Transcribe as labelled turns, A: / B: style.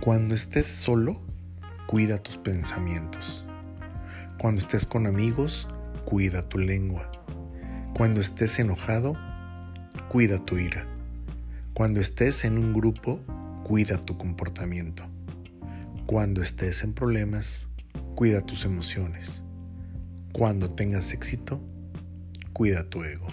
A: Cuando estés solo, cuida tus pensamientos. Cuando estés con amigos, cuida tu lengua. Cuando estés enojado, cuida tu ira. Cuando estés en un grupo, cuida tu comportamiento. Cuando estés en problemas, cuida tus emociones. Cuando tengas éxito, cuida tu ego.